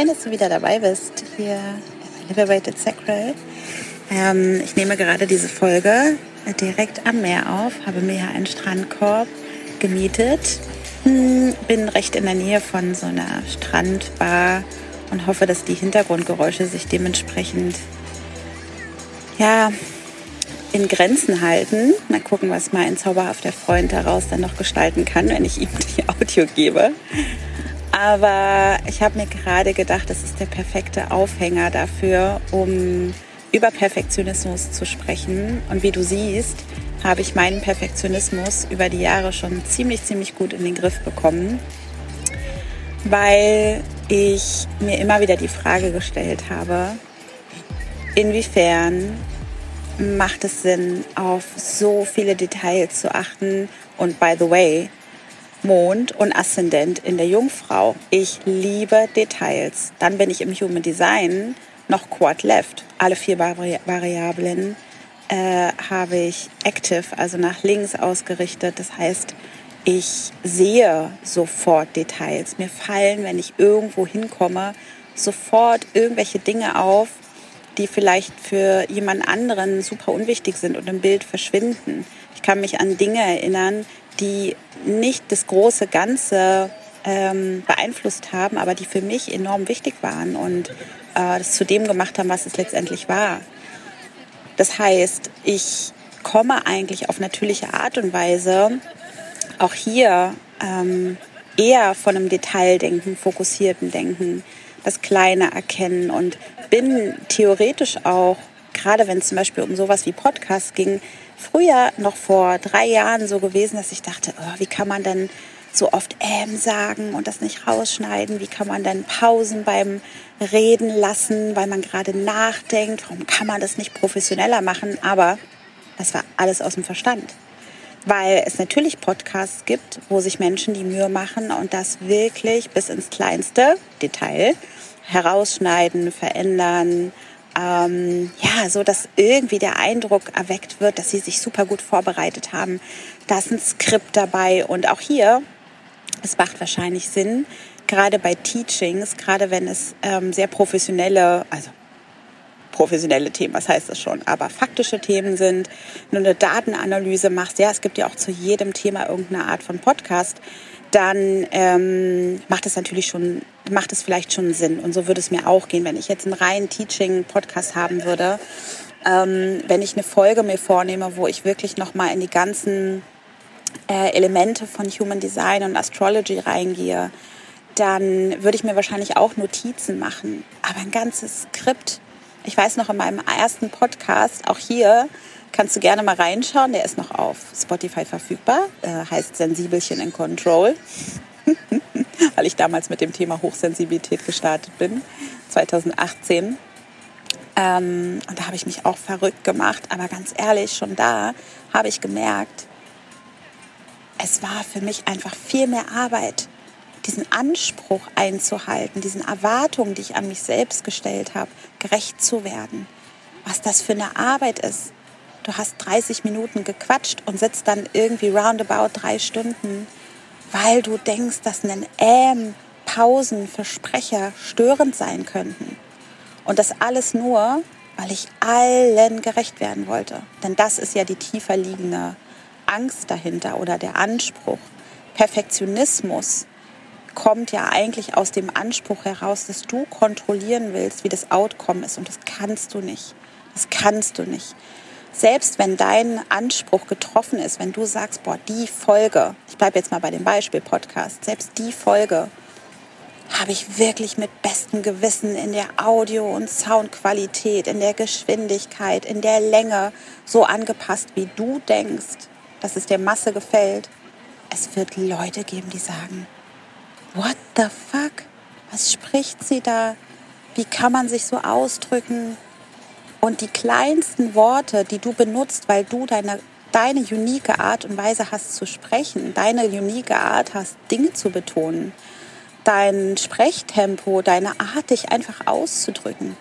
schön, dass du wieder dabei bist hier bei Liberated Sacral. Ähm, ich nehme gerade diese Folge direkt am Meer auf, habe mir hier einen Strandkorb gemietet, hm, bin recht in der Nähe von so einer Strandbar und hoffe, dass die Hintergrundgeräusche sich dementsprechend ja, in Grenzen halten. Mal gucken, was mein zauberhafter Freund daraus dann noch gestalten kann, wenn ich ihm die Audio gebe. Aber ich habe mir gerade gedacht, das ist der perfekte Aufhänger dafür, um über Perfektionismus zu sprechen. Und wie du siehst, habe ich meinen Perfektionismus über die Jahre schon ziemlich, ziemlich gut in den Griff bekommen, weil ich mir immer wieder die Frage gestellt habe, inwiefern macht es Sinn, auf so viele Details zu achten. Und by the way, Mond und Aszendent in der Jungfrau. Ich liebe Details. Dann bin ich im Human Design noch Quad Left. Alle vier Vari Variablen äh, habe ich active, also nach links ausgerichtet. Das heißt, ich sehe sofort Details. Mir fallen, wenn ich irgendwo hinkomme, sofort irgendwelche Dinge auf, die vielleicht für jemand anderen super unwichtig sind und im Bild verschwinden. Ich kann mich an Dinge erinnern, die nicht das große Ganze ähm, beeinflusst haben, aber die für mich enorm wichtig waren und äh, das zu dem gemacht haben, was es letztendlich war. Das heißt, ich komme eigentlich auf natürliche Art und Weise auch hier ähm, eher von einem Detaildenken, fokussierten Denken, das Kleine erkennen und bin theoretisch auch, gerade wenn es zum Beispiel um sowas wie Podcasts ging, früher noch vor drei Jahren so gewesen, dass ich dachte, oh, wie kann man denn so oft ähm sagen und das nicht rausschneiden? Wie kann man denn Pausen beim Reden lassen, weil man gerade nachdenkt? Warum kann man das nicht professioneller machen? Aber das war alles aus dem Verstand. Weil es natürlich Podcasts gibt, wo sich Menschen die Mühe machen und das wirklich bis ins kleinste Detail herausschneiden, verändern, ähm, ja, so dass irgendwie der Eindruck erweckt wird, dass sie sich super gut vorbereitet haben. Da ist ein Skript dabei und auch hier, es macht wahrscheinlich Sinn, gerade bei Teachings, gerade wenn es ähm, sehr professionelle, also professionelle Themen, was heißt das schon, aber faktische Themen sind, du eine Datenanalyse machst, ja, es gibt ja auch zu jedem Thema irgendeine Art von Podcast, dann ähm, macht es natürlich schon, macht es vielleicht schon Sinn. Und so würde es mir auch gehen, wenn ich jetzt einen reinen Teaching-Podcast haben würde. Ähm, wenn ich eine Folge mir vornehme, wo ich wirklich nochmal in die ganzen äh, Elemente von Human Design und Astrology reingehe, dann würde ich mir wahrscheinlich auch Notizen machen. Aber ein ganzes Skript. Ich weiß noch in meinem ersten Podcast, auch hier, Kannst du gerne mal reinschauen. Der ist noch auf Spotify verfügbar. Äh, heißt Sensibelchen in Control. Weil ich damals mit dem Thema Hochsensibilität gestartet bin. 2018. Ähm, und da habe ich mich auch verrückt gemacht. Aber ganz ehrlich, schon da habe ich gemerkt, es war für mich einfach viel mehr Arbeit, diesen Anspruch einzuhalten, diesen Erwartungen, die ich an mich selbst gestellt habe, gerecht zu werden. Was das für eine Arbeit ist, du hast 30 Minuten gequatscht und sitzt dann irgendwie roundabout drei Stunden, weil du denkst, dass ein Ähm, Pausen für Sprecher störend sein könnten. Und das alles nur, weil ich allen gerecht werden wollte. Denn das ist ja die tiefer liegende Angst dahinter oder der Anspruch. Perfektionismus kommt ja eigentlich aus dem Anspruch heraus, dass du kontrollieren willst, wie das Outcome ist. Und das kannst du nicht. Das kannst du nicht selbst wenn dein Anspruch getroffen ist, wenn du sagst, boah, die Folge, ich bleibe jetzt mal bei dem Beispiel Podcast, selbst die Folge habe ich wirklich mit bestem Gewissen in der Audio- und Soundqualität, in der Geschwindigkeit, in der Länge so angepasst, wie du denkst, dass es der Masse gefällt. Es wird Leute geben, die sagen, what the fuck? Was spricht sie da? Wie kann man sich so ausdrücken? Und die kleinsten Worte, die du benutzt, weil du deine, deine unique Art und Weise hast zu sprechen, deine unique Art hast, Dinge zu betonen, dein Sprechtempo, deine Art, dich einfach auszudrücken,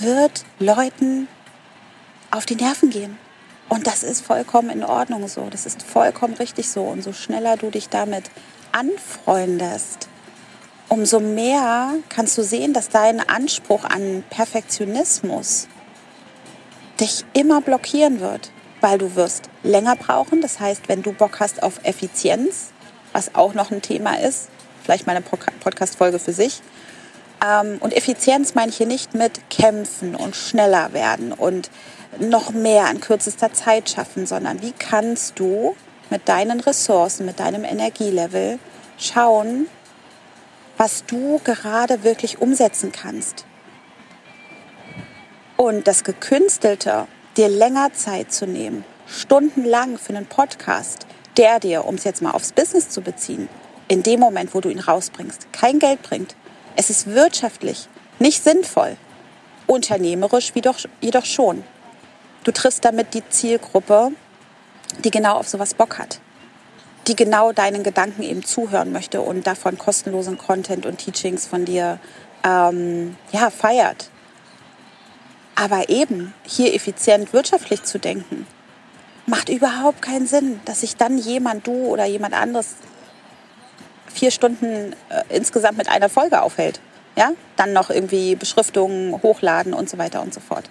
wird Leuten auf die Nerven gehen. Und das ist vollkommen in Ordnung so. Das ist vollkommen richtig so. Und so schneller du dich damit anfreundest, umso mehr kannst du sehen, dass dein Anspruch an Perfektionismus dich immer blockieren wird, weil du wirst länger brauchen. Das heißt, wenn du Bock hast auf Effizienz, was auch noch ein Thema ist, vielleicht mal eine Podcast-Folge für sich. Ähm, und Effizienz meine ich hier nicht mit kämpfen und schneller werden und noch mehr in kürzester Zeit schaffen, sondern wie kannst du mit deinen Ressourcen, mit deinem Energielevel schauen, was du gerade wirklich umsetzen kannst. Und das Gekünstelte, dir länger Zeit zu nehmen, stundenlang für einen Podcast, der dir, um es jetzt mal aufs Business zu beziehen, in dem Moment, wo du ihn rausbringst, kein Geld bringt. Es ist wirtschaftlich nicht sinnvoll, unternehmerisch jedoch, jedoch schon. Du triffst damit die Zielgruppe, die genau auf sowas Bock hat, die genau deinen Gedanken eben zuhören möchte und davon kostenlosen Content und Teachings von dir ähm, ja, feiert. Aber eben hier effizient wirtschaftlich zu denken, macht überhaupt keinen Sinn, dass sich dann jemand, du oder jemand anderes, vier Stunden äh, insgesamt mit einer Folge aufhält. Ja, dann noch irgendwie Beschriftungen hochladen und so weiter und so fort.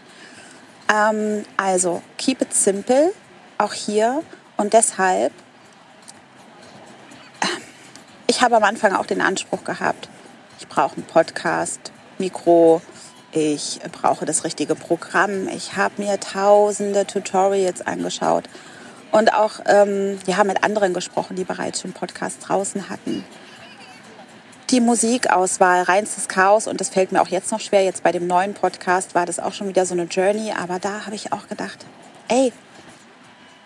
Ähm, also, keep it simple, auch hier. Und deshalb, äh, ich habe am Anfang auch den Anspruch gehabt, ich brauche einen Podcast, Mikro, ich brauche das richtige Programm. Ich habe mir tausende Tutorials angeschaut und auch ähm, ja, mit anderen gesprochen, die bereits schon Podcasts draußen hatten. Die Musikauswahl, reinstes Chaos und das fällt mir auch jetzt noch schwer. Jetzt bei dem neuen Podcast war das auch schon wieder so eine Journey, aber da habe ich auch gedacht, ey,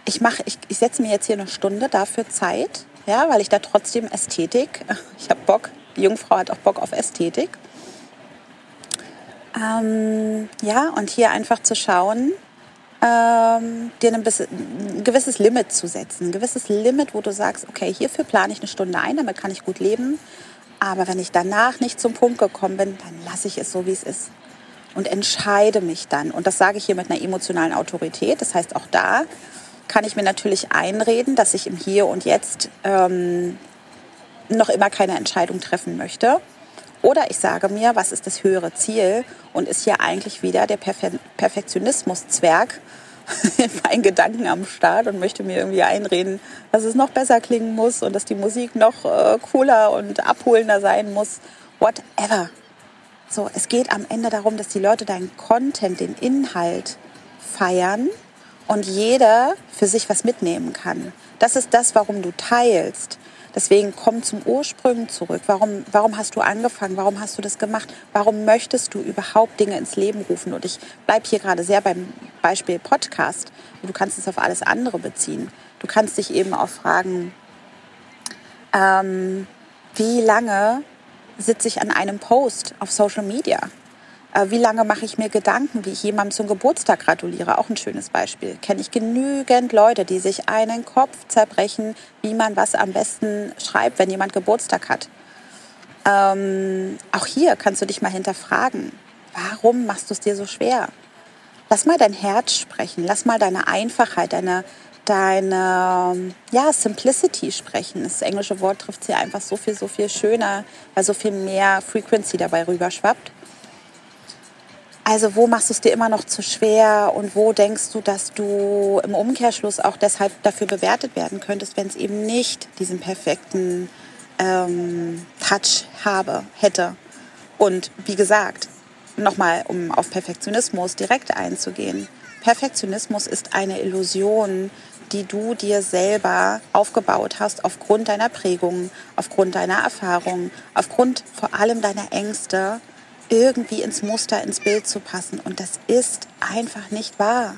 ich mache, ich, ich setze mir jetzt hier eine Stunde dafür Zeit, ja, weil ich da trotzdem Ästhetik, ich habe Bock, die Jungfrau hat auch Bock auf Ästhetik ähm, ja, und hier einfach zu schauen, ähm, dir ein, bisschen, ein gewisses Limit zu setzen. Ein gewisses Limit, wo du sagst, okay, hierfür plane ich eine Stunde ein, damit kann ich gut leben. Aber wenn ich danach nicht zum Punkt gekommen bin, dann lasse ich es so, wie es ist. Und entscheide mich dann. Und das sage ich hier mit einer emotionalen Autorität. Das heißt, auch da kann ich mir natürlich einreden, dass ich im Hier und Jetzt ähm, noch immer keine Entscheidung treffen möchte. Oder ich sage mir, was ist das höhere Ziel und ist hier eigentlich wieder der Perfe Perfektionismus-Zwerg in meinen Gedanken am Start und möchte mir irgendwie einreden, dass es noch besser klingen muss und dass die Musik noch äh, cooler und abholender sein muss. Whatever. So, es geht am Ende darum, dass die Leute deinen Content, den Inhalt feiern und jeder für sich was mitnehmen kann. Das ist das, warum du teilst. Deswegen komm zum Ursprung zurück. Warum, warum hast du angefangen? Warum hast du das gemacht? Warum möchtest du überhaupt Dinge ins Leben rufen? Und ich bleibe hier gerade sehr beim Beispiel Podcast. Du kannst es auf alles andere beziehen. Du kannst dich eben auch fragen, ähm, wie lange sitze ich an einem Post auf Social Media? Äh, wie lange mache ich mir Gedanken, wie ich jemandem zum Geburtstag gratuliere? Auch ein schönes Beispiel. Kenne ich genügend Leute, die sich einen Kopf zerbrechen, wie man was am besten schreibt, wenn jemand Geburtstag hat. Ähm, auch hier kannst du dich mal hinterfragen, warum machst du es dir so schwer? Lass mal dein Herz sprechen, lass mal deine Einfachheit, deine, deine ja, Simplicity sprechen. Das englische Wort trifft hier einfach so viel, so viel schöner, weil so viel mehr Frequency dabei rüberschwappt. Also wo machst du es dir immer noch zu schwer und wo denkst du, dass du im Umkehrschluss auch deshalb dafür bewertet werden könntest, wenn es eben nicht diesen perfekten ähm, Touch habe, hätte. Und wie gesagt, nochmal, um auf Perfektionismus direkt einzugehen. Perfektionismus ist eine Illusion, die du dir selber aufgebaut hast aufgrund deiner Prägung, aufgrund deiner Erfahrung, aufgrund vor allem deiner Ängste irgendwie ins Muster, ins Bild zu passen. Und das ist einfach nicht wahr.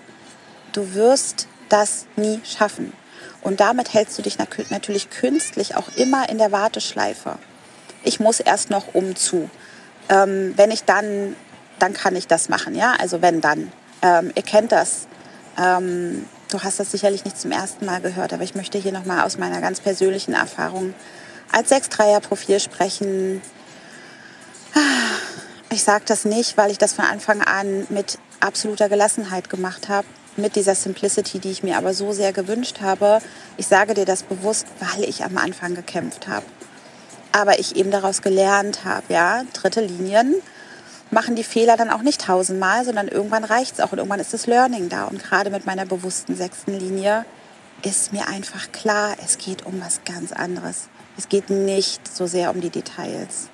Du wirst das nie schaffen. Und damit hältst du dich natürlich künstlich auch immer in der Warteschleife. Ich muss erst noch umzu. Ähm, wenn ich dann, dann kann ich das machen. Ja, also wenn dann. Ähm, ihr kennt das. Ähm, du hast das sicherlich nicht zum ersten Mal gehört, aber ich möchte hier nochmal aus meiner ganz persönlichen Erfahrung als 6-3er-Profil sprechen. Ich sage das nicht, weil ich das von Anfang an mit absoluter Gelassenheit gemacht habe, mit dieser Simplicity, die ich mir aber so sehr gewünscht habe. Ich sage dir das bewusst, weil ich am Anfang gekämpft habe. aber ich eben daraus gelernt habe, ja, dritte Linien machen die Fehler dann auch nicht tausendmal, sondern irgendwann reicht es auch und irgendwann ist das Learning da. Und gerade mit meiner bewussten sechsten Linie ist mir einfach klar, es geht um was ganz anderes. Es geht nicht so sehr um die Details.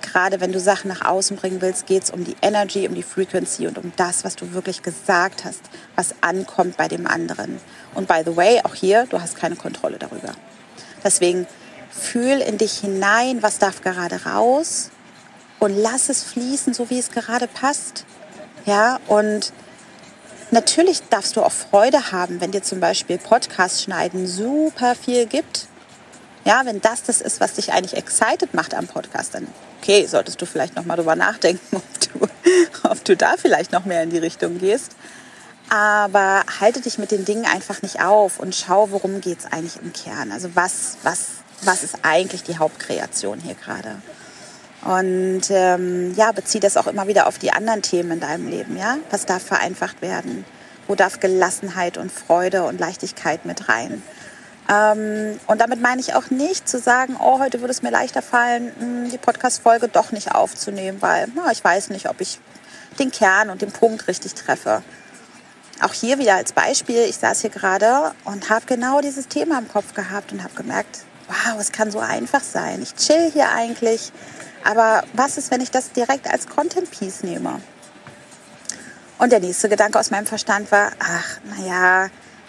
Gerade wenn du Sachen nach außen bringen willst, geht es um die Energy, um die Frequency und um das, was du wirklich gesagt hast, was ankommt bei dem anderen. Und by the way, auch hier, du hast keine Kontrolle darüber. Deswegen fühl in dich hinein, was darf gerade raus und lass es fließen, so wie es gerade passt. Ja, und natürlich darfst du auch Freude haben, wenn dir zum Beispiel Podcast schneiden super viel gibt. Ja, wenn das das ist, was dich eigentlich excited macht am Podcast, dann okay, solltest du vielleicht noch mal drüber nachdenken, ob du, ob du da vielleicht noch mehr in die Richtung gehst. Aber halte dich mit den Dingen einfach nicht auf und schau, worum geht es eigentlich im Kern. Also was, was, was ist eigentlich die Hauptkreation hier gerade? Und ähm, ja, bezieh das auch immer wieder auf die anderen Themen in deinem Leben. Ja, was darf vereinfacht werden? Wo darf Gelassenheit und Freude und Leichtigkeit mit rein? Ähm, und damit meine ich auch nicht zu sagen, oh, heute würde es mir leichter fallen, hm, die Podcast-Folge doch nicht aufzunehmen, weil na, ich weiß nicht, ob ich den Kern und den Punkt richtig treffe. Auch hier wieder als Beispiel, ich saß hier gerade und habe genau dieses Thema im Kopf gehabt und habe gemerkt, wow, es kann so einfach sein. Ich chill hier eigentlich, aber was ist, wenn ich das direkt als Content Piece nehme? Und der nächste Gedanke aus meinem Verstand war, ach, naja,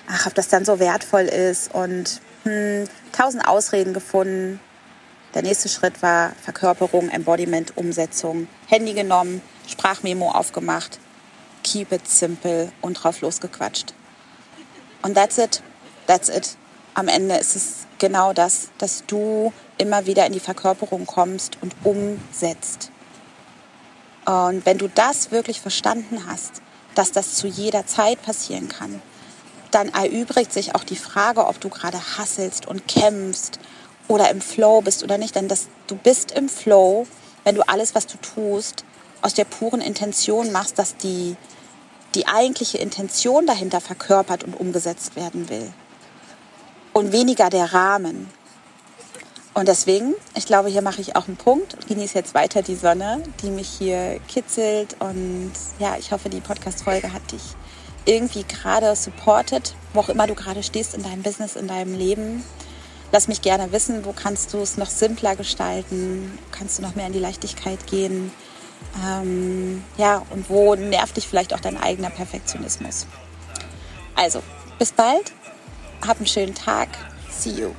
ach, ob das dann so wertvoll ist und hm, tausend Ausreden gefunden. Der nächste Schritt war Verkörperung, Embodiment, Umsetzung. Handy genommen, Sprachmemo aufgemacht, keep it simple und drauf losgequatscht. Und that's it, that's it. Am Ende ist es genau das, dass du immer wieder in die Verkörperung kommst und umsetzt. Und wenn du das wirklich verstanden hast, dass das zu jeder Zeit passieren kann, dann erübrigt sich auch die Frage, ob du gerade hasselst und kämpfst oder im Flow bist oder nicht. Denn das, du bist im Flow, wenn du alles, was du tust, aus der puren Intention machst, dass die, die eigentliche Intention dahinter verkörpert und umgesetzt werden will. Und weniger der Rahmen. Und deswegen, ich glaube, hier mache ich auch einen Punkt und genieße jetzt weiter die Sonne, die mich hier kitzelt. Und ja, ich hoffe, die Podcast-Folge hat dich irgendwie gerade supportet, wo auch immer du gerade stehst in deinem Business, in deinem Leben. Lass mich gerne wissen, wo kannst du es noch simpler gestalten, kannst du noch mehr in die Leichtigkeit gehen. Ähm, ja, und wo nervt dich vielleicht auch dein eigener Perfektionismus. Also, bis bald, hab einen schönen Tag, see you.